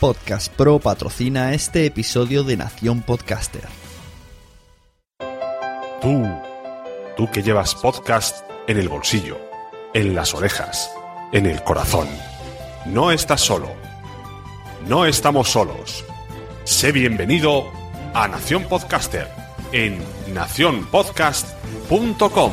Podcast Pro patrocina este episodio de Nación Podcaster. Tú, tú que llevas podcast en el bolsillo, en las orejas, en el corazón. No estás solo. No estamos solos. Sé bienvenido a Nación Podcaster en nacionpodcast.com.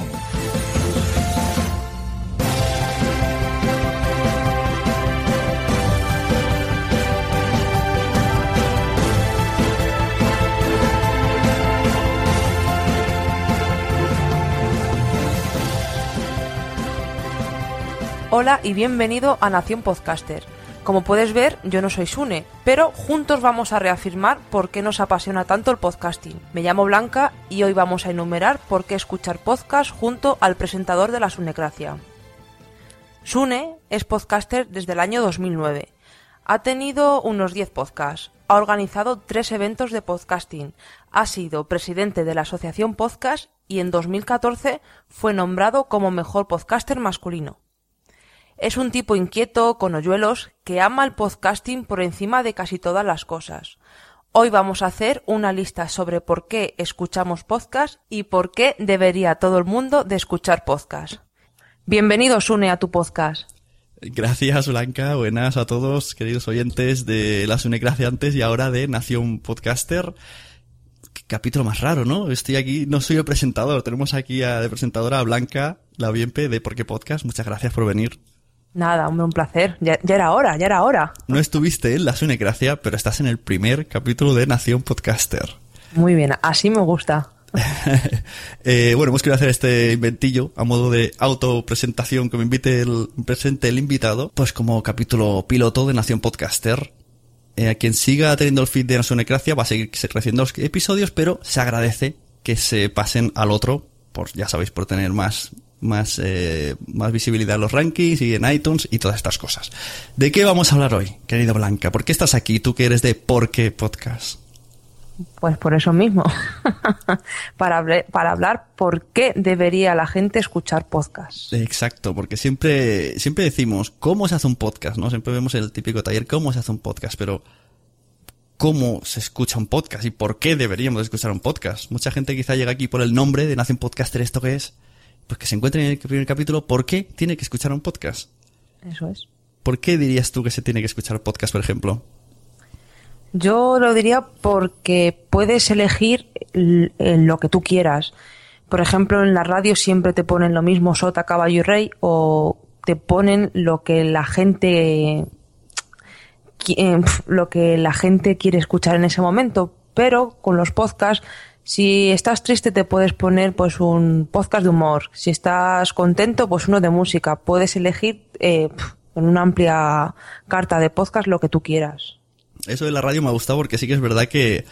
Hola y bienvenido a Nación Podcaster. Como puedes ver, yo no soy Sune, pero juntos vamos a reafirmar por qué nos apasiona tanto el podcasting. Me llamo Blanca y hoy vamos a enumerar por qué escuchar podcast junto al presentador de la Sunecracia. Sune es podcaster desde el año 2009. Ha tenido unos 10 podcasts, ha organizado tres eventos de podcasting, ha sido presidente de la Asociación Podcast y en 2014 fue nombrado como mejor podcaster masculino. Es un tipo inquieto, con hoyuelos, que ama el podcasting por encima de casi todas las cosas. Hoy vamos a hacer una lista sobre por qué escuchamos podcast y por qué debería todo el mundo de escuchar podcast. Bienvenido, Sune, a tu podcast. Gracias, Blanca. Buenas a todos, queridos oyentes de la Sunecracia antes y ahora de Nación Podcaster. Qué capítulo más raro, ¿no? Estoy aquí, no soy el presentador. Tenemos aquí a, de presentadora a Blanca, la oyente de Por qué Podcast. Muchas gracias por venir. Nada, hombre, un placer. Ya, ya, era hora, ya era hora. No estuviste en la Sunecracia, pero estás en el primer capítulo de Nación Podcaster. Muy bien, así me gusta. eh, bueno, hemos querido hacer este inventillo a modo de autopresentación que me invite el presente el invitado, pues como capítulo piloto de Nación Podcaster. Eh, a quien siga teniendo el feed de Nación Ecracia va a seguir creciendo los episodios, pero se agradece que se pasen al otro, por ya sabéis, por tener más más, eh, más visibilidad en los rankings y en iTunes y todas estas cosas. ¿De qué vamos a hablar hoy, querida Blanca? ¿Por qué estás aquí, tú que eres de Por qué Podcast? Pues por eso mismo, para, para hablar por qué debería la gente escuchar podcast. Exacto, porque siempre, siempre decimos cómo se hace un podcast, ¿no? Siempre vemos el típico taller cómo se hace un podcast, pero cómo se escucha un podcast y por qué deberíamos escuchar un podcast. Mucha gente quizá llega aquí por el nombre de Nacen Podcaster, ¿esto qué es? Pues que se encuentre en el primer capítulo, ¿por qué tiene que escuchar un podcast? Eso es. ¿Por qué dirías tú que se tiene que escuchar un podcast, por ejemplo? Yo lo diría porque puedes elegir lo que tú quieras. Por ejemplo, en la radio siempre te ponen lo mismo sota, caballo y rey o te ponen lo que la gente lo que la gente quiere escuchar en ese momento, pero con los podcasts si estás triste te puedes poner pues un podcast de humor. Si estás contento pues uno de música. Puedes elegir eh, con una amplia carta de podcast lo que tú quieras. Eso de la radio me ha gustado porque sí que es verdad que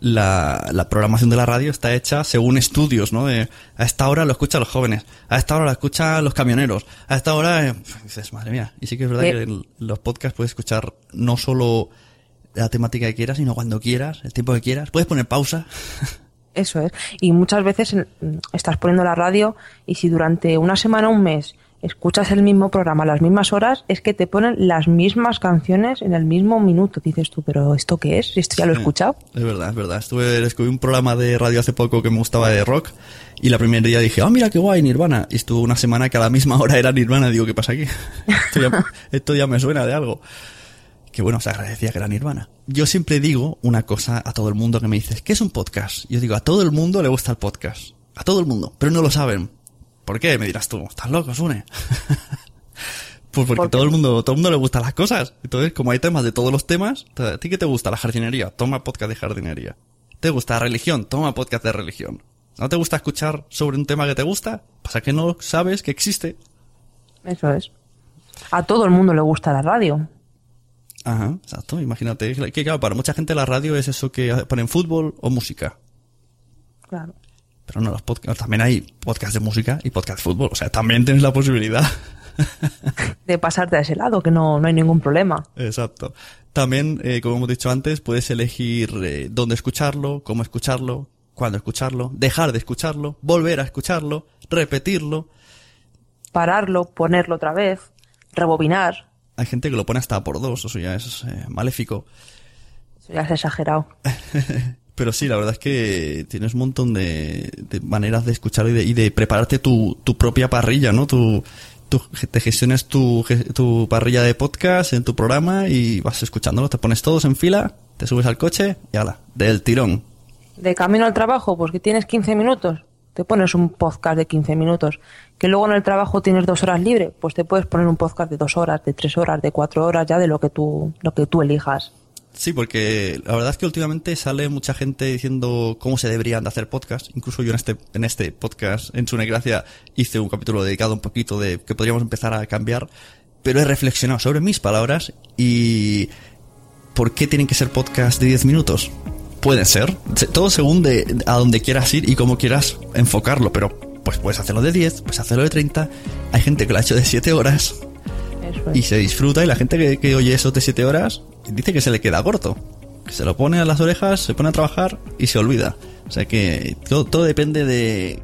la, la programación de la radio está hecha según estudios, ¿no? De, a esta hora lo escuchan los jóvenes, a esta hora lo escuchan los camioneros, a esta hora eh, dices, madre mía. Y sí que es verdad que en los podcasts puedes escuchar no solo la temática que quieras, sino cuando quieras, el tiempo que quieras. Puedes poner pausa. Eso es. Y muchas veces estás poniendo la radio y si durante una semana o un mes escuchas el mismo programa a las mismas horas, es que te ponen las mismas canciones en el mismo minuto. Dices tú, pero ¿esto qué es? ¿Esto ya lo he escuchado? Es verdad, es verdad. Estuve, descubrí un programa de radio hace poco que me gustaba de rock y la primera día dije, ah, oh, mira qué guay, Nirvana. Y estuvo una semana que a la misma hora era Nirvana. Digo, ¿qué pasa aquí? esto, ya, esto ya me suena de algo que bueno, se agradecía que era Nirvana. Yo siempre digo una cosa a todo el mundo que me dice, ¿qué es un podcast? Yo digo, a todo el mundo le gusta el podcast. A todo el mundo, pero no lo saben. ¿Por qué? Me dirás tú, estás loco, Sune. pues porque todo el mundo, todo el mundo le gustan las cosas. Entonces, como hay temas de todos los temas, ¿a ti qué te gusta? La jardinería, toma podcast de jardinería. ¿Te gusta la religión? Toma podcast de religión. ¿No te gusta escuchar sobre un tema que te gusta? Pasa que no sabes que existe. Eso es. A todo el mundo le gusta la radio. Ajá, exacto. Imagínate que, claro, para mucha gente la radio es eso que ponen fútbol o música. Claro. Pero no, los podcasts, también hay podcast de música y podcast de fútbol. O sea, también tienes la posibilidad. de pasarte a ese lado, que no, no hay ningún problema. Exacto. También, eh, como hemos dicho antes, puedes elegir eh, dónde escucharlo, cómo escucharlo, cuándo escucharlo, dejar de escucharlo, volver a escucharlo, repetirlo. Pararlo, ponerlo otra vez, rebobinar. Hay gente que lo pone hasta por dos, eso ya es eh, maléfico. Eso ya es exagerado. Pero sí, la verdad es que tienes un montón de, maneras de escuchar y de, y de prepararte tu, tu, propia parrilla, ¿no? Tu, te gestionas tu, tu parrilla de podcast en tu programa y vas escuchándolo, te pones todos en fila, te subes al coche y ala, del tirón. De camino al trabajo, pues que tienes 15 minutos, te pones un podcast de 15 minutos. Que luego en el trabajo tienes dos horas libre, pues te puedes poner un podcast de dos horas, de tres horas, de cuatro horas, ya de lo que tú, lo que tú elijas. Sí, porque la verdad es que últimamente sale mucha gente diciendo cómo se deberían de hacer podcasts. Incluso yo en este, en este podcast, en su Gracia, hice un capítulo dedicado un poquito de que podríamos empezar a cambiar. Pero he reflexionado sobre mis palabras y ¿por qué tienen que ser podcasts de 10 minutos? Pueden ser, todo según de a donde quieras ir y cómo quieras enfocarlo, pero pues puedes hacerlo de 10, puedes hacerlo de 30. Hay gente que lo ha hecho de 7 horas y se disfruta y la gente que, que oye eso de 7 horas dice que se le queda corto. Que se lo pone a las orejas, se pone a trabajar y se olvida. O sea que todo, todo depende de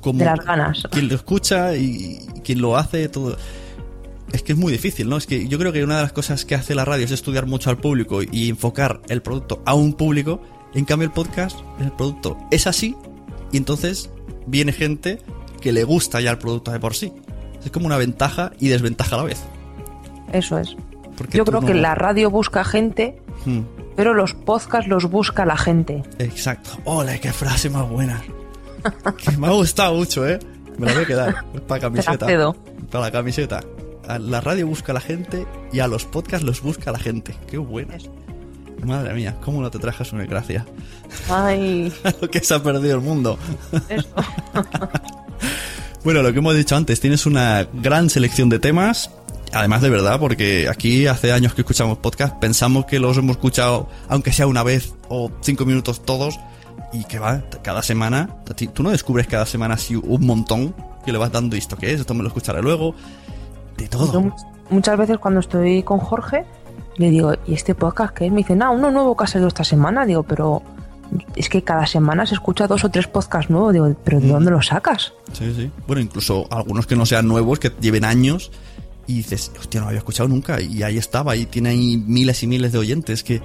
cómo. De las ganas. Quién lo escucha y quién lo hace, todo. Es que es muy difícil, ¿no? Es que yo creo que una de las cosas que hace la radio es estudiar mucho al público y enfocar el producto a un público. En cambio, el podcast, el producto es así y entonces viene gente que le gusta ya el producto de por sí. Es como una ventaja y desventaja a la vez. Eso es. Yo creo que la radio busca gente, hmm. pero los podcasts los busca la gente. Exacto. ¡Hola, qué frase más buena! que me ha gustado mucho, ¿eh? Me la voy a quedar. para camiseta. Para la camiseta. la radio busca a la gente y a los podcasts los busca la gente. ¡Qué buena! Madre mía, ¿cómo no te trajas una gracia? Ay. lo que se ha perdido el mundo. bueno, lo que hemos dicho antes, tienes una gran selección de temas Además de verdad, porque aquí hace años que escuchamos podcast, pensamos que los hemos escuchado, aunque sea una vez o cinco minutos todos, y que va, cada semana, tú no descubres cada semana así un montón que le vas dando esto que es, esto me lo escucharé luego, de todo. muchas veces cuando estoy con Jorge, le digo, ¿y este podcast qué es? Me dice, no, uno nuevo que ha salido esta semana. Digo, pero es que cada semana se escucha dos o tres podcasts nuevos. Digo, ¿pero de mm. dónde los sacas? Sí, sí. Bueno, incluso algunos que no sean nuevos, que lleven años y dices, hostia, no lo había escuchado nunca. Y ahí estaba, y tiene ahí miles y miles de oyentes que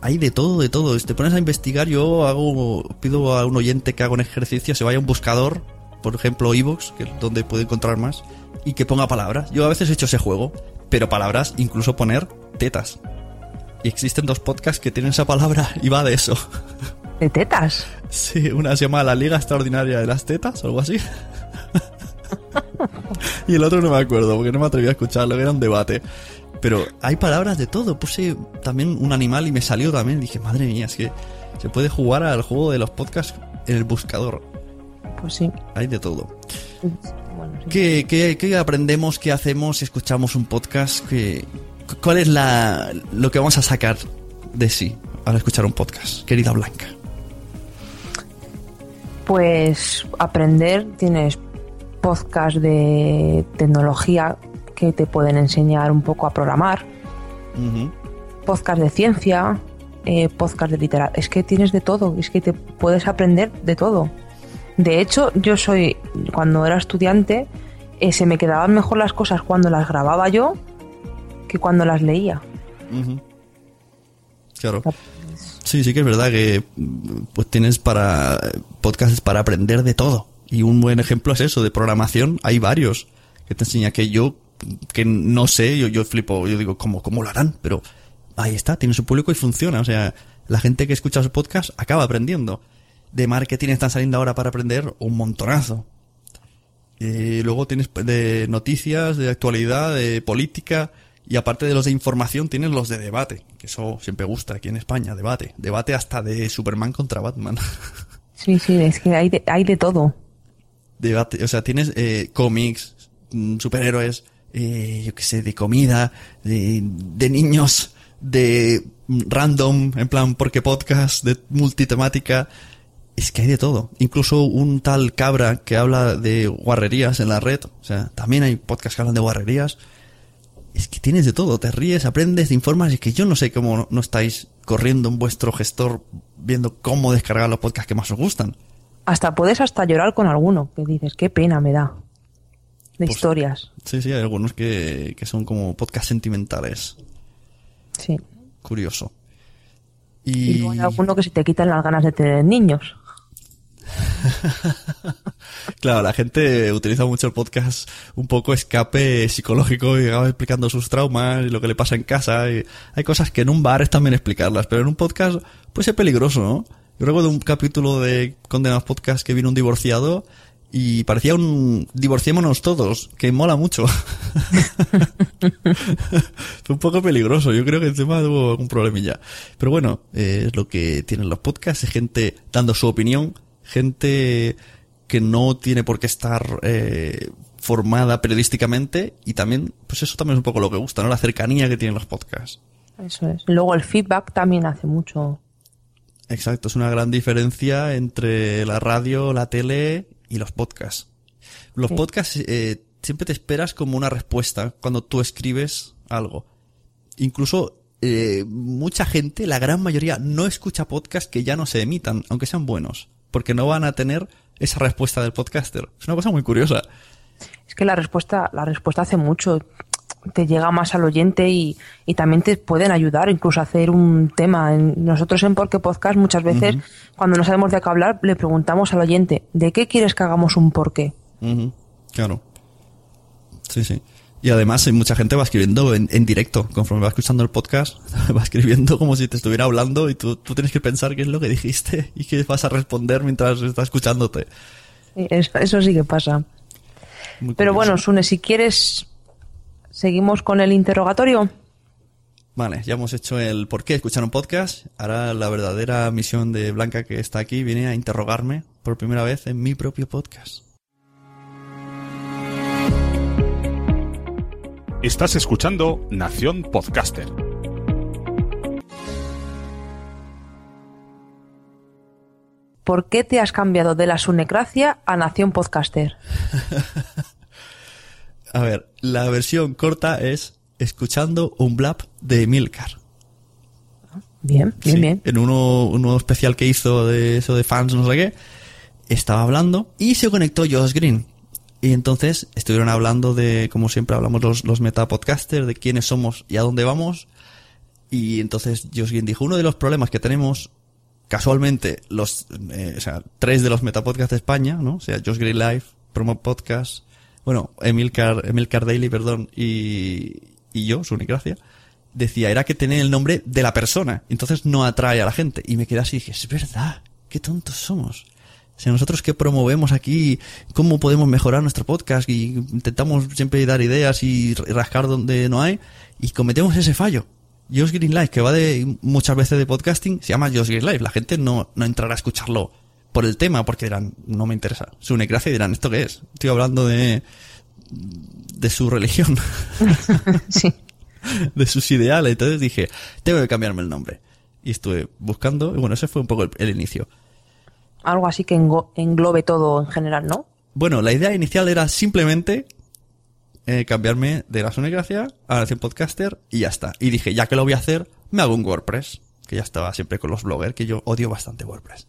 hay de todo, de todo. Te pones a investigar, yo hago, pido a un oyente que haga un ejercicio, se vaya a un buscador, por ejemplo, Evox, que es donde puede encontrar más, y que ponga palabras. Yo a veces he hecho ese juego, pero palabras, incluso poner tetas. Y existen dos podcasts que tienen esa palabra y va de eso. ¿De tetas? Sí, una se llama La Liga Extraordinaria de las Tetas, o algo así. y el otro no me acuerdo, porque no me atreví a escucharlo, era un debate. Pero hay palabras de todo. Puse también un animal y me salió también. Dije, madre mía, es que se puede jugar al juego de los podcasts en el buscador. Pues sí. Hay de todo. ¿Qué, aprendemos? ¿Qué hacemos? ¿Escuchamos un podcast? ¿Qué, ¿Cuál es la, lo que vamos a sacar de sí al escuchar un podcast, querida Blanca? Pues aprender, tienes podcast de tecnología que te pueden enseñar un poco a programar, podcast de ciencia, eh, podcast de literatura. Es que tienes de todo, es que te puedes aprender de todo. De hecho, yo soy, cuando era estudiante, eh, se me quedaban mejor las cosas cuando las grababa yo que cuando las leía. Claro. Sí, sí que es verdad que pues tienes para podcasts para aprender de todo. Y un buen ejemplo es eso, de programación. Hay varios que te enseña que yo, que no sé, yo, yo flipo, yo digo, ¿cómo, ¿cómo lo harán? Pero ahí está, tiene su público y funciona. O sea, la gente que escucha su podcast acaba aprendiendo. De marketing están saliendo ahora para aprender un montonazo. Y luego tienes de noticias, de actualidad, de política. Y aparte de los de información, tienes los de debate, que eso siempre gusta aquí en España, debate. Debate hasta de Superman contra Batman. Sí, sí, es que hay de, hay de todo debate, o sea, tienes eh, cómics, mm, superhéroes, eh, yo qué sé, de comida, de, de niños, de random, en plan porque podcast, de multitemática. Es que hay de todo. Incluso un tal cabra que habla de guarrerías en la red. O sea, también hay podcasts que hablan de guarrerías. Es que tienes de todo. Te ríes, aprendes, te informas. Es que yo no sé cómo no estáis corriendo en vuestro gestor viendo cómo descargar los podcasts que más os gustan. Hasta puedes hasta llorar con alguno, que dices, qué pena me da. De Pues- historias. Sí, sí, hay algunos que, que son como podcasts sentimentales. Sí. Curioso. Y hay alguno que se te quitan las ganas de tener niños. claro, la gente utiliza mucho el podcast un poco escape psicológico y va explicando sus traumas y lo que le pasa en casa. Hay cosas que en un bar es también explicarlas, pero en un podcast pues es peligroso, ¿no? Yo recuerdo un capítulo de Condenados Podcast que vino un divorciado y parecía un divorciémonos todos, que mola mucho. Fue un poco peligroso, yo creo que el tema tuvo algún problemilla. Pero bueno, eh, es lo que tienen los podcasts, es gente dando su opinión, gente que no tiene por qué estar eh, formada periodísticamente y también, pues eso también es un poco lo que gusta, ¿no? La cercanía que tienen los podcasts. Eso es. Luego el feedback también hace mucho. Exacto, es una gran diferencia entre la radio, la tele y los podcasts. Los Sí. podcasts eh, siempre te esperas como una respuesta cuando tú escribes algo. Incluso eh, mucha gente, la gran mayoría, no escucha podcasts que ya no se emitan, aunque sean buenos, porque no van a tener esa respuesta del podcaster. Es una cosa muy curiosa. Es que la respuesta, la respuesta hace mucho. Te llega más al oyente y, y también te pueden ayudar incluso a hacer un tema. Nosotros en Porque Podcast muchas veces, cuando no sabemos de qué hablar, le preguntamos al oyente, ¿de qué quieres que hagamos un porqué? Ujú, Claro. Sí, sí. Y además eh, mucha gente va escribiendo en, en directo, conforme va escuchando el podcast, va escribiendo como si te estuviera hablando y tú, tú tienes que pensar qué es lo que dijiste y qué vas a responder mientras está escuchándote. Sí, Eso, eso sí que pasa. Muy Pero curioso. bueno, Sune, si quieres, seguimos con el interrogatorio. Vale, ya hemos hecho el por qué escuchar un podcast. Ahora la verdadera misión de Blanca que está aquí viene a interrogarme por primera vez en mi propio podcast. Estás escuchando Nación Podcaster. ¿Por qué te has cambiado de la Sunecracia a Nación Podcaster? A ver, la versión corta es escuchando un blab de Milcar. Bien, bien, Sí, bien. En uno, uno especial que hizo de eso de fans, no sé qué, estaba hablando y se conectó Josh Green. Y entonces estuvieron hablando de, como siempre hablamos los, los metapodcasters, de quiénes somos y a dónde vamos. Y entonces Josh Green dijo, uno de los problemas que tenemos, casualmente, los, eh, o sea, tres de los metapodcasts de España, ¿no? O sea, Josh Green Live, Promo Podcast, bueno, Emilcar, Emilcar Daily, perdón, y, y yo, su Gracia, decía, era que tenía el nombre de la persona, entonces no atrae a la gente. Y me quedé así y dije, es verdad, qué tontos somos. O sea, nosotros que promovemos aquí cómo podemos mejorar nuestro podcast y intentamos siempre dar ideas y rascar donde no hay y cometemos ese fallo. Josh Green Live, que va de muchas veces de podcasting, se llama Josh Green Live. La gente no, no entrará a escucharlo por el tema porque dirán, no me interesa. Su necracia y dirán, ¿esto qué es? Estoy hablando de, de su religión. Sí. de sus ideales. Entonces dije, tengo que cambiarme el nombre. Y estuve buscando, y bueno, ese fue un poco el, el inicio. Algo así que englobe todo en general, ¿no? Bueno, la idea inicial era simplemente eh, cambiarme de la Gracia a Nación Podcaster y ya está. Y dije, ya que lo voy a hacer, me hago un WordPress, que ya estaba siempre con los bloggers, que yo odio bastante WordPress.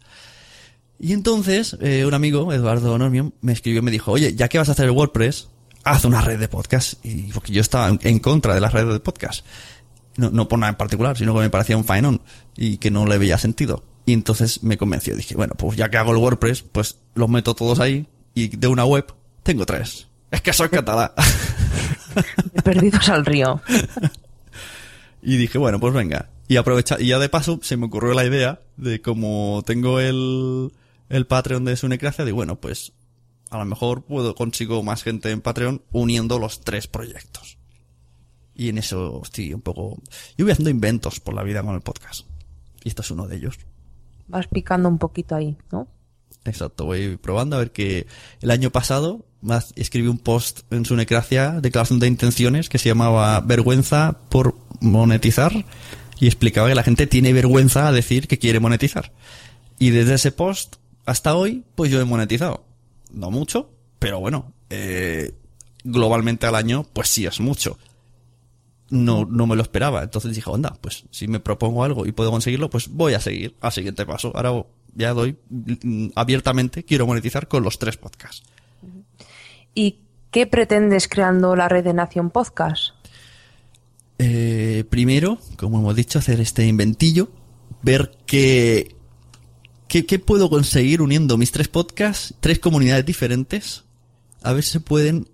Y entonces, eh, un amigo, Eduardo Normion, me escribió y me dijo, oye, ya que vas a hacer el WordPress, haz una red de podcast. Y porque yo estaba en, en contra de las redes de podcast. No, no por nada en particular, sino que me parecía un faenón y que no le veía sentido. Y entonces me convenció. Dije, bueno, pues ya que hago el WordPress, pues los meto todos ahí y de una web tengo tres. Es que soy catalán. Perdidos al río. Y dije, bueno, pues venga. Y aprovecha, y ya de paso se me ocurrió la idea de como tengo el, el Patreon de Sunecracia, de bueno, pues a lo mejor puedo consigo más gente en Patreon uniendo los tres proyectos. Y en eso estoy un poco, yo voy haciendo inventos por la vida con el podcast. Y esto es uno de ellos. Vas picando un poquito ahí, ¿no? Exacto, voy probando a ver que el año pasado escribí un post en su necracia, declaración de intenciones, que se llamaba Vergüenza por monetizar y explicaba que la gente tiene vergüenza a decir que quiere monetizar. Y desde ese post hasta hoy, pues yo he monetizado. No mucho, pero bueno, eh, globalmente al año, pues sí es mucho. No, no me lo esperaba. Entonces dije, onda, pues si me propongo algo y puedo conseguirlo, pues voy a seguir al siguiente paso. Ahora ya doy mm, abiertamente, quiero monetizar con los tres podcasts. ¿Y qué pretendes creando la red de Nación Podcast? Eh, primero, como hemos dicho, hacer este inventillo, ver qué, qué, qué puedo conseguir uniendo mis tres podcasts, tres comunidades diferentes, a ver si se pueden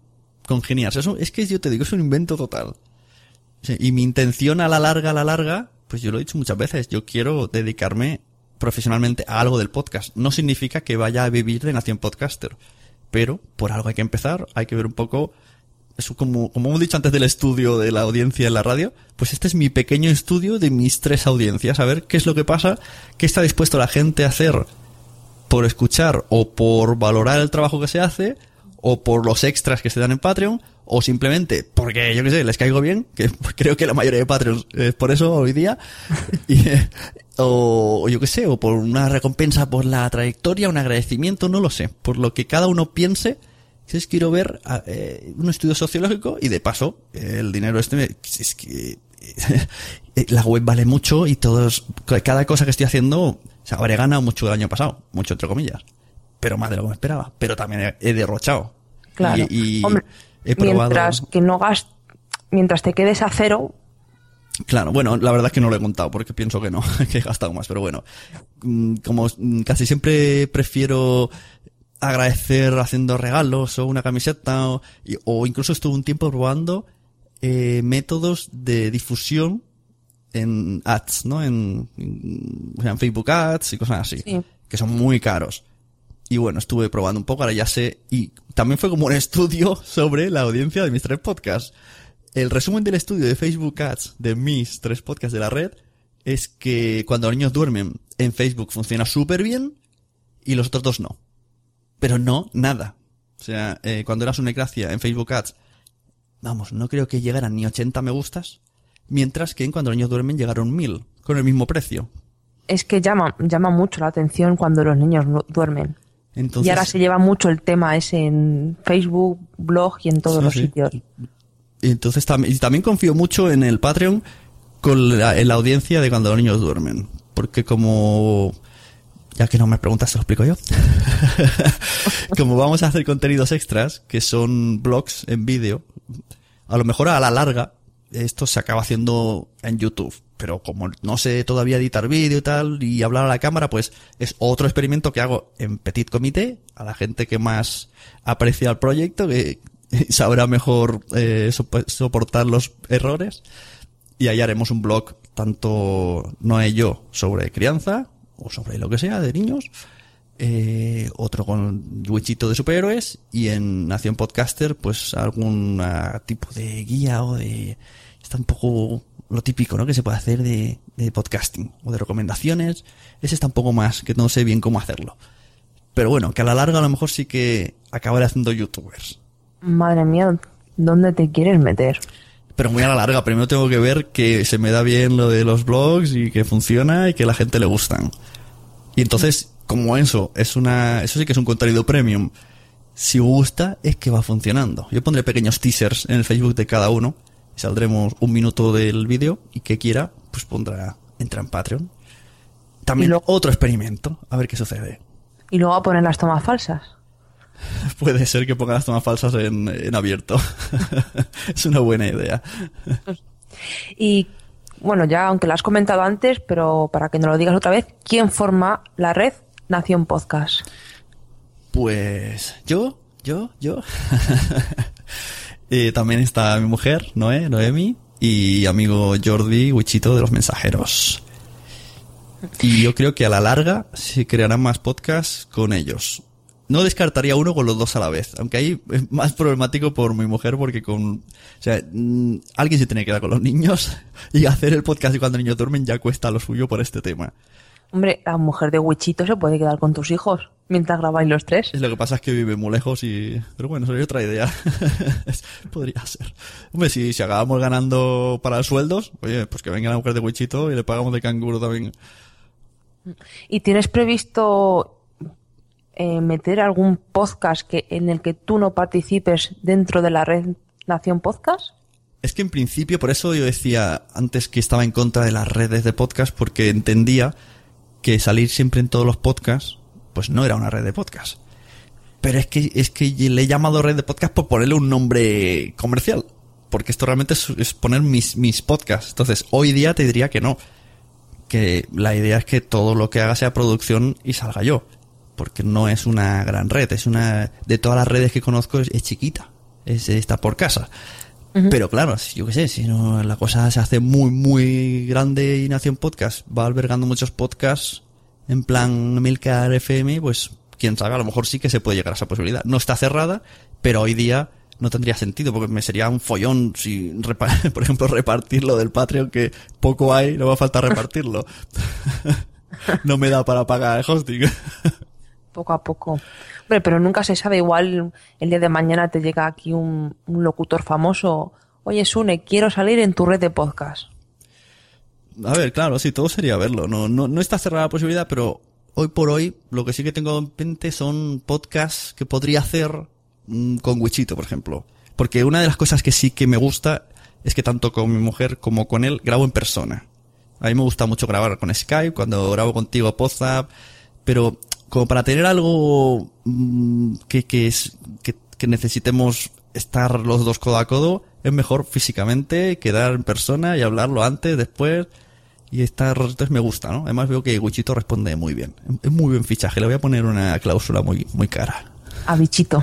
congeniar. Eso, es que yo te digo, es un invento total. Y mi intención a la larga, a la larga, pues yo lo he dicho muchas veces, yo quiero dedicarme profesionalmente a algo del podcast. No significa que vaya a vivir de Nación Podcaster, pero por algo hay que empezar, hay que ver un poco eso como, como hemos dicho antes del estudio de la audiencia en la radio, pues este es mi pequeño estudio de mis tres audiencias, a ver qué es lo que pasa, qué está dispuesto la gente a hacer por escuchar o por valorar el trabajo que se hace o por los extras que se dan en Patreon o simplemente porque yo qué sé, les caigo bien, que creo que la mayoría de Patreons es por eso hoy día, y, o, o yo qué sé, o por una recompensa por la trayectoria, un agradecimiento, no lo sé, por lo que cada uno piense. Es quiero ver eh, un estudio sociológico y de paso eh, el dinero este me- es que eh, la web vale mucho y todos cada cosa que estoy haciendo o sea, habré ganado mucho el año pasado mucho entre comillas. Pero más de lo que me esperaba pero también he, he derrochado Claro. y, y Hombre, he probado mientras que no gast mientras te quedes a cero, Claro, bueno, la verdad es que no lo he contado porque pienso que no, que he gastado más, pero bueno, mm, como mm, casi siempre prefiero agradecer haciendo regalos o una camiseta o, y- o incluso estuve un tiempo probando eh, métodos de difusión en ads, ¿no? En, en, Facebook Ads y cosas así, Sí. que son muy caros. Y bueno, estuve probando un poco, ahora ya sé, y también fue como un estudio sobre la audiencia de mis tres podcasts. El resumen del estudio de Facebook Ads de mis tres podcasts de la red es que cuando los niños duermen en Facebook funciona súper bien y los otros dos no. Pero no, nada. O sea, eh, cuando era su necracia en Facebook Ads, vamos, no creo que llegaran ni 80 me gustas, mientras que en cuando los niños duermen llegaron 1000, con el mismo precio. es que llama, llama mucho la atención cuando los niños duermen. Entonces, y ahora se lleva mucho el tema ese en Facebook, blog y en todos Sí, los sí. sitios. Y entonces también, y también confío mucho en el Patreon con la, en la audiencia de cuando los niños duermen. Porque como, ya que no me preguntas, te lo explico yo. como vamos a hacer contenidos extras, que son blogs en vídeo, a lo mejor a la larga, esto se acaba haciendo en YouTube. Pero como no sé todavía editar vídeo y tal, y hablar a la cámara, pues es otro experimento que hago en petit comité, a la gente que más aprecia el proyecto, que sabrá mejor eh, sopo- soportar los errores. Y ahí haremos un blog, tanto Noé y yo, sobre crianza, o sobre lo que sea, de niños, eh, otro con Wichito de superhéroes, y en Nación Podcaster, pues algún tipo de guía o de... Está un poco lo típico, ¿no? Que se puede hacer de, de podcasting, o de recomendaciones. Ese está un poco más, que no sé bien cómo hacerlo. Pero bueno, que a la larga a lo mejor sí que acabaré haciendo youtubers. Madre mía, ¿dónde te quieres meter? Pero muy a la larga, primero tengo que ver que se me da bien lo de los blogs y que funciona y que a la gente le gustan. Y entonces, como eso es una, eso sí que es un contenido premium. Si gusta, es que va funcionando. Yo pondré pequeños teasers en el Facebook de cada uno. Y saldremos un minuto del vídeo y que quiera, pues pondrá, entra en Patreon. También luego- otro experimento, a ver qué sucede. Y luego a poner las tomas falsas. Puede ser que ponga las tomas falsas en, en abierto. es una buena idea. Y bueno, ya aunque lo has comentado antes, pero para que nos lo digas otra vez, ¿quién forma la red Nación Podcast? Pues yo, yo, yo. Eh, también está mi mujer, Noé, Noemi, y amigo Jordi Wichito de los mensajeros. Y yo creo que a la larga se crearán más podcasts con ellos. No descartaría uno con los dos a la vez, aunque ahí es más problemático por mi mujer porque con, o sea, mm, alguien se tiene que quedar con los niños y hacer el podcast y cuando niños duermen ya cuesta lo suyo por este tema. Hombre, la mujer de Wichito se puede quedar con tus hijos mientras grabáis los tres. Lo que pasa es que vive muy lejos y... Pero bueno, sería otra idea. Podría ser. Hombre, si, si acabamos ganando para sueldos, oye, pues que venga la mujer de Wichito y le pagamos de canguro también. ¿Y tienes previsto eh, meter algún podcast que en el que tú no participes dentro de la red Nación Podcast? Es que en principio, por eso yo decía antes que estaba en contra de las redes de podcast, porque entendía que salir siempre en todos los podcasts, pues no era una red de podcast. Pero es que, es que le he llamado red de podcast por ponerle un nombre comercial. Porque esto realmente es, poner mis, mis podcasts. Entonces, hoy día te diría que no. Que la idea es que todo lo que haga sea producción y salga yo. Porque no es una gran red. Es una, de todas las redes que conozco, es, es chiquita. Es, está por casa. Pero claro, yo qué sé, si no, la cosa se hace muy, muy grande y Nación Podcast va albergando muchos podcasts en plan Milcar FM, pues quién sabe, a lo mejor sí que se puede llegar a esa posibilidad. No está cerrada, pero hoy día no tendría sentido porque me sería un follón si, por ejemplo, repartirlo del Patreon, que poco hay, no va a falta repartirlo. no me da para pagar el hosting. poco a poco. Hombre, pero nunca se sabe, igual el día de mañana te llega aquí un, locutor famoso, oye Sune, quiero salir en tu red de podcast. A ver, claro, sí, todo sería verlo. No, no, no está cerrada la posibilidad, pero hoy por hoy lo que sí que tengo en mente son podcasts que podría hacer mm, con Wichito, por ejemplo. Porque una de las cosas que sí que me gusta es que tanto con mi mujer como con él grabo en persona. A mí me gusta mucho grabar con Skype, cuando grabo contigo WhatsApp, pero como para tener algo mm, que, que, es, que, que necesitemos estar los dos codo a codo, es mejor físicamente quedar en persona y hablarlo antes, después y estar, entonces me gusta, ¿no? Además veo que Wichito responde muy bien. Es muy buen fichaje, le voy a poner una cláusula muy, muy cara. A bichito.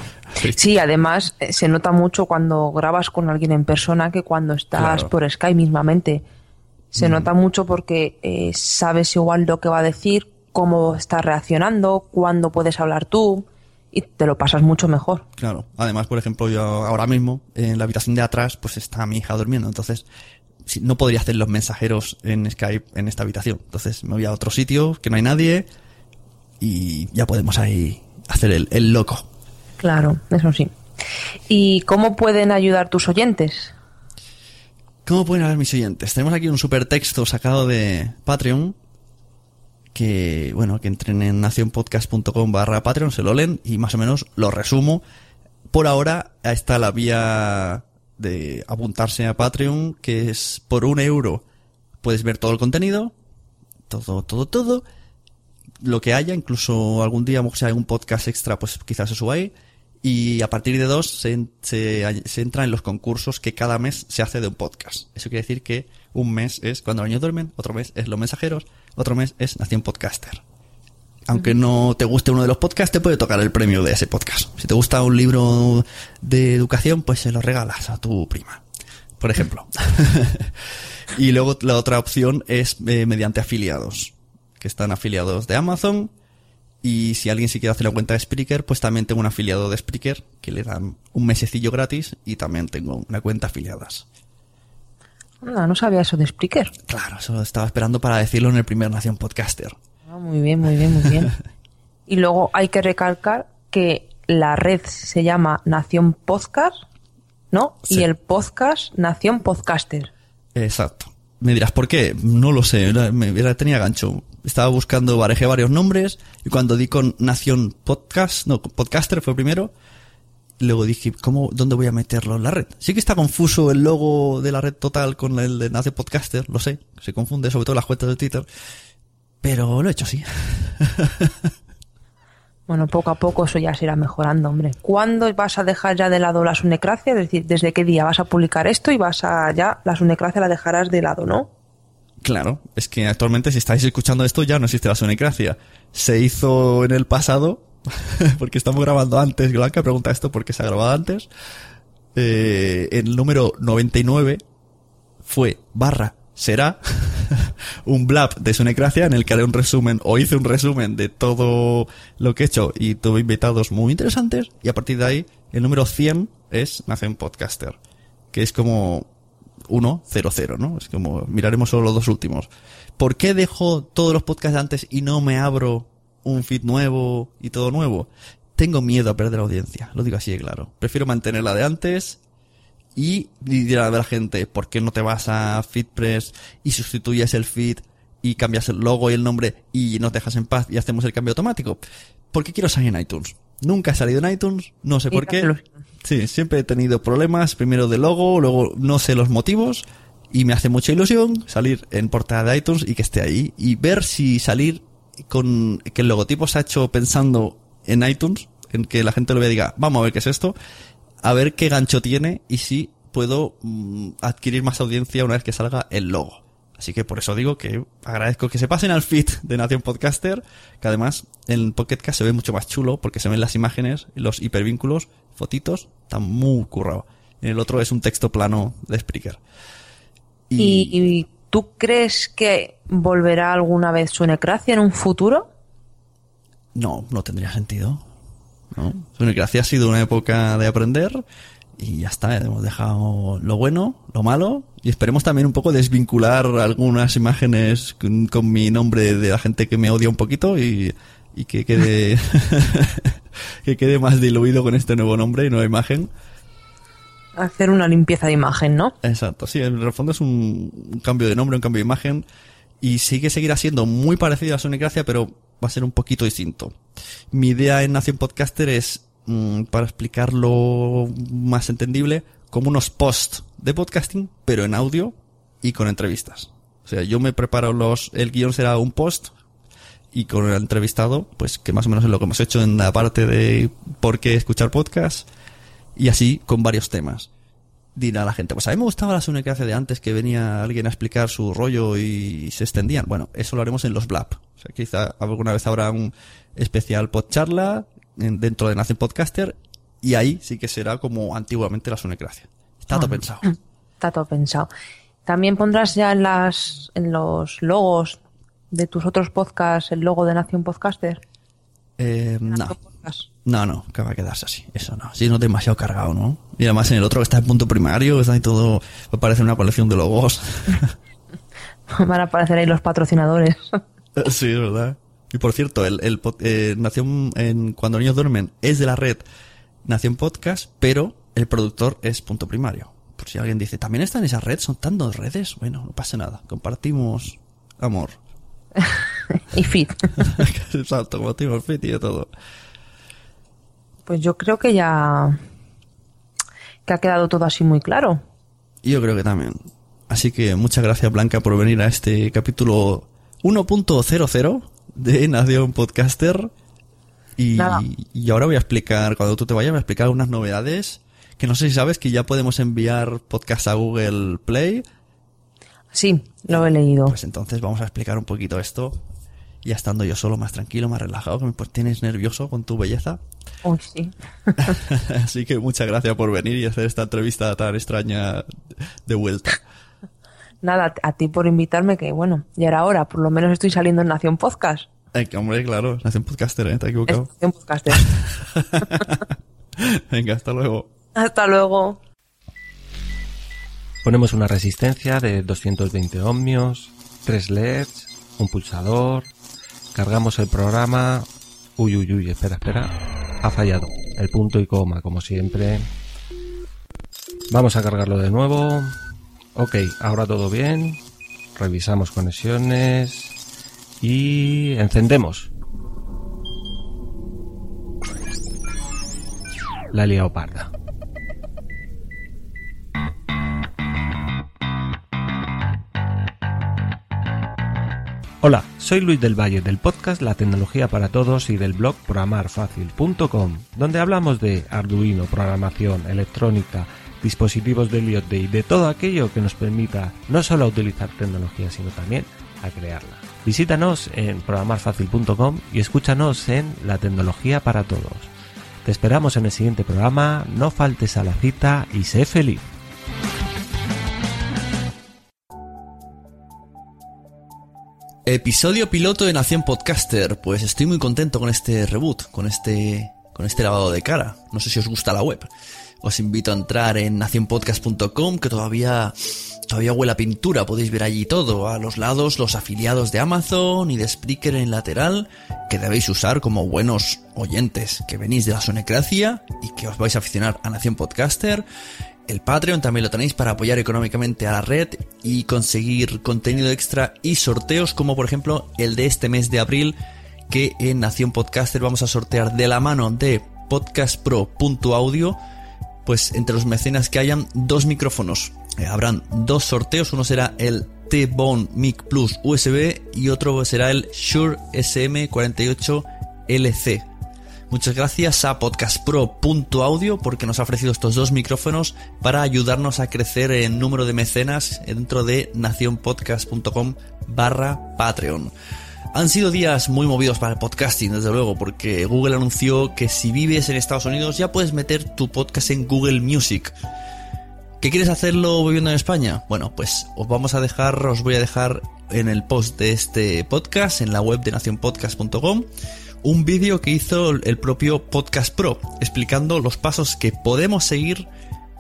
Sí, además eh, se nota mucho cuando grabas con alguien en persona que cuando estás Claro. por Skype mismamente. Se nota mucho porque eh, sabes igual lo que va a decir, cómo está reaccionando, cuándo puedes hablar tú y te lo pasas mucho mejor. Claro. Además, por ejemplo, yo ahora mismo, en la habitación de atrás, pues está mi hija durmiendo. Entonces, no podría hacer los mensajeros en Skype en esta habitación. Entonces, me voy a otro sitio que no hay nadie y ya podemos ahí hacer el, el loco. Claro, eso sí. ¿Y cómo pueden ayudar tus oyentes? ¿Cómo pueden hablar mis oyentes? Tenemos aquí un super texto sacado de Patreon. Que, bueno, que entren en nacionpodcast.com barra Patreon, se lo leen y más o menos lo resumo. Por ahora está la vía de apuntarse a Patreon, que es por un euro puedes ver todo el contenido, todo, todo, todo, lo que haya, incluso algún día, si hay un podcast extra, pues quizás se suba ahí. Y a partir de dos se, se, se entra en los concursos que cada mes se hace de un podcast. Eso quiere decir que un mes es cuando los niños duermen, otro mes es los mensajeros, otro mes es Nación Podcaster. Aunque no te guste uno de los podcasts, te puede tocar el premio de ese podcast. Si te gusta un libro de educación, pues se lo regalas a tu prima, por ejemplo. y luego la otra opción es eh, mediante afiliados, que están afiliados de Amazon. Y si alguien sí quiere hacer la cuenta de Spreaker, pues también tengo un afiliado de Spreaker que le dan un mesecillo gratis y también tengo una cuenta afiliadas. No, no sabía eso de Spreaker. Claro, eso estaba esperando para decirlo en el primer Nación Podcaster. Ah, muy bien, muy bien, muy bien. y luego hay que recalcar que la red se llama Nación Podcast, ¿no? Sí. Y el podcast Nación Podcaster. Exacto. Me dirás, ¿por qué? No lo sé, era- me era- tenía gancho. Estaba buscando, barejé varios nombres y cuando di con Nación Podcast, no, Podcaster fue primero, luego dije, ¿cómo, dónde voy a meterlo en la red? Sí que está confuso el logo de la red total con el de Nación Podcaster, lo sé, se confunde sobre todo las cuentas de Twitter, pero lo he hecho así. Bueno, poco a poco eso ya se irá mejorando, hombre. ¿Cuándo vas a dejar ya de lado la sunecracia? Es decir, ¿desde qué día vas a publicar esto y vas a ya la sunecracia la dejarás de lado, ¿no? Claro, es que actualmente si estáis escuchando esto ya no existe la sonecracia. Se hizo en el pasado, porque estamos grabando antes, Blanca pregunta esto porque se ha grabado antes. Eh, el número 99 fue barra será un blab de Sonecracia en el que haré un resumen o hice un resumen de todo lo que he hecho y tuve invitados muy interesantes y a partir de ahí el número 100 es Nación Podcaster que es como 1, 0, 0, ¿no? Es como, miraremos solo los dos últimos. ¿Por qué dejo todos los podcasts antes y no me abro un feed nuevo y todo nuevo? Tengo miedo a perder audiencia, lo digo así de claro. Prefiero mantener la de antes y dirá a la gente, ¿por qué no te vas a FeedPress y sustituyes el feed y cambias el logo y el nombre y nos dejas en paz y hacemos el cambio automático? ¿Por qué quiero salir en iTunes? Nunca he salido en iTunes, no sé por qué. Sí, siempre he tenido problemas, primero de logo, luego no sé los motivos y me hace mucha ilusión salir en portada de iTunes y que esté ahí y ver si salir con que el logotipo se ha hecho pensando en iTunes, en que la gente lo vea y diga, vamos a ver qué es esto, a ver qué gancho tiene y si puedo mm, adquirir más audiencia una vez que salga el logo. Así que por eso digo que agradezco que se pasen al feed de Nación Podcaster, que además en Pocket Cast se ve mucho más chulo porque se ven las imágenes, los hipervínculos, fotitos, está muy currado. En el otro es un texto plano de Spreaker. ¿Y, y tú crees que volverá alguna vez su necracia en un futuro? No, no tendría sentido. ¿no? Sunecracia ha sido una época de aprender y ya está, hemos dejado lo bueno, lo malo y esperemos también un poco desvincular algunas imágenes con, con mi nombre de la gente que me odia un poquito y, y que quede que quede más diluido con este nuevo nombre y nueva imagen. Hacer una limpieza de imagen, ¿no? Exacto, sí, en el fondo es un, cambio de nombre, un cambio de imagen y sí que seguirá siendo muy parecido a Sunecracia, pero va a ser un poquito distinto. Mi idea en Nación Podcaster es, mm, para explicarlo más entendible, como unos posts de podcasting, pero en audio y con entrevistas. O sea, yo me preparo los, el guion será un post y con el entrevistado, pues que más o menos es lo que hemos hecho en la parte de por qué escuchar podcast y así con varios temas. Dirá la gente, pues a mí me gustaba la Sunecracia de antes, que venía alguien a explicar su rollo y se extendían. Bueno, eso lo haremos en los Blab. O sea, quizá alguna vez habrá un especial pod charla en- dentro de Nación Podcaster y ahí sí que será como antiguamente la Sunecracia. Está todo Ajá. pensado. Está todo pensado. También pondrás ya en las en los logos de tus otros podcasts el logo de Nación Podcaster. Eh, no. No, no, que va a quedarse así. Eso no. Si no demasiado cargado, ¿no? Y además en el otro que está en punto primario, está ahí todo, me parece una colección de logos. Van a aparecer ahí los patrocinadores. sí, es verdad. Y por cierto, el, el eh, Nación, en, cuando niños duermen, es de la red Nación Podcast, pero el productor es punto primario. Por si alguien dice, ¿también está en esa red? ¿Son tantas redes? Bueno, no pasa nada. Compartimos amor. y Fit. Exacto, compartimos fit y de todo. Pues yo creo que ya que ha quedado todo así muy claro. Y yo creo que también. Así que muchas gracias Blanca por venir a este capítulo 1.00 de Nación Podcaster. Y, y ahora voy a explicar, cuando tú te vayas, voy a explicar unas novedades. Que no sé si sabes que ya podemos enviar podcast a Google Play. Sí, lo he leído. Pues entonces vamos a explicar un poquito esto. Ya estando yo solo, más tranquilo, más relajado, que me pues, tienes nervioso con tu belleza. Uy, sí. Así que muchas gracias por venir y hacer esta entrevista tan extraña de vuelta. Nada, a ti por invitarme, que bueno, ya era hora. Por lo menos estoy saliendo en Nación Podcast. Eh, que, hombre, claro, Nación Podcaster, ¿eh? Te has equivocado. Nación Podcaster. Venga, hasta luego. Hasta luego. Ponemos una resistencia de 220 ohmios, tres LEDs, un pulsador, cargamos el programa. Uy, uy, uy, espera, espera. Ha fallado. El punto y coma, como siempre. Vamos a cargarlo de nuevo. Ok, ahora todo bien. Revisamos conexiones. Y encendemos. La he liado parda. Hola, soy Luis del Valle del podcast La Tecnología para Todos y del blog programarfacil.com, donde hablamos de Arduino, programación, electrónica, dispositivos de IoT y de todo aquello que nos permita no solo utilizar tecnología, sino también a crearla. Visítanos en programarfacil.com y escúchanos en La Tecnología para Todos. Te esperamos en el siguiente programa, no faltes a la cita y sé feliz. Episodio piloto de Nación Podcaster. Pues estoy muy contento con este reboot, con este, con este lavado de cara. No sé si os gusta la web. Os invito a entrar en nacionpodcast.com que todavía todavía huele a pintura, podéis ver allí todo, a los lados los afiliados de Amazon y de Spreaker en lateral, que debéis usar como buenos oyentes que venís de la Sonecracia y que os vais a aficionar a Nación Podcaster. El Patreon también lo tenéis para apoyar económicamente a la red y conseguir contenido extra y sorteos como por ejemplo el de este mes de abril que en Nación Podcaster vamos a sortear de la mano de podcastpro.audio pues entre los mecenas que hayan dos micrófonos. Eh, habrán dos sorteos, uno será el T-Bone Mic Plus USB y otro será el Shure SM48LC. Muchas gracias a podcastpro.audio porque nos ha ofrecido estos dos micrófonos para ayudarnos a crecer en número de mecenas dentro de nacionpodcast.com barra Patreon. Han sido días muy movidos para el podcasting, desde luego, porque Google anunció que si vives en Estados Unidos ya puedes meter tu podcast en Google Music. ¿Qué quieres hacerlo viviendo en España? Bueno, pues os vamos a dejar, os voy a dejar en el post de este podcast, en la web de nacionpodcast.com, un vídeo que hizo el propio Podcast Pro, explicando los pasos que podemos seguir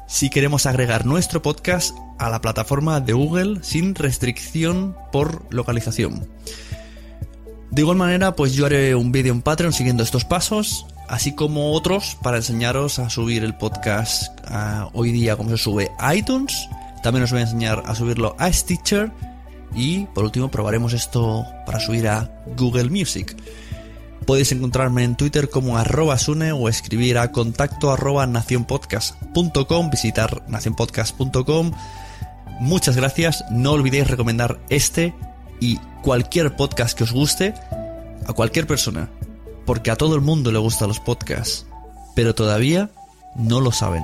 si queremos agregar nuestro podcast a la plataforma de Google sin restricción por localización. De igual manera, pues yo haré un vídeo en Patreon siguiendo estos pasos, así como otros para enseñaros a subir el podcast hoy día como se sube a iTunes. También os voy a enseñar a subirlo a Stitcher y por último probaremos esto para subir a Google Music. Podéis encontrarme en Twitter como arroba sune o escribir a contacto arroba nacionpodcast.com, visitar nacionpodcast.com. Muchas gracias, no olvidéis recomendar este y cualquier podcast que os guste a cualquier persona, porque a todo el mundo le gustan los podcasts, pero todavía no lo saben.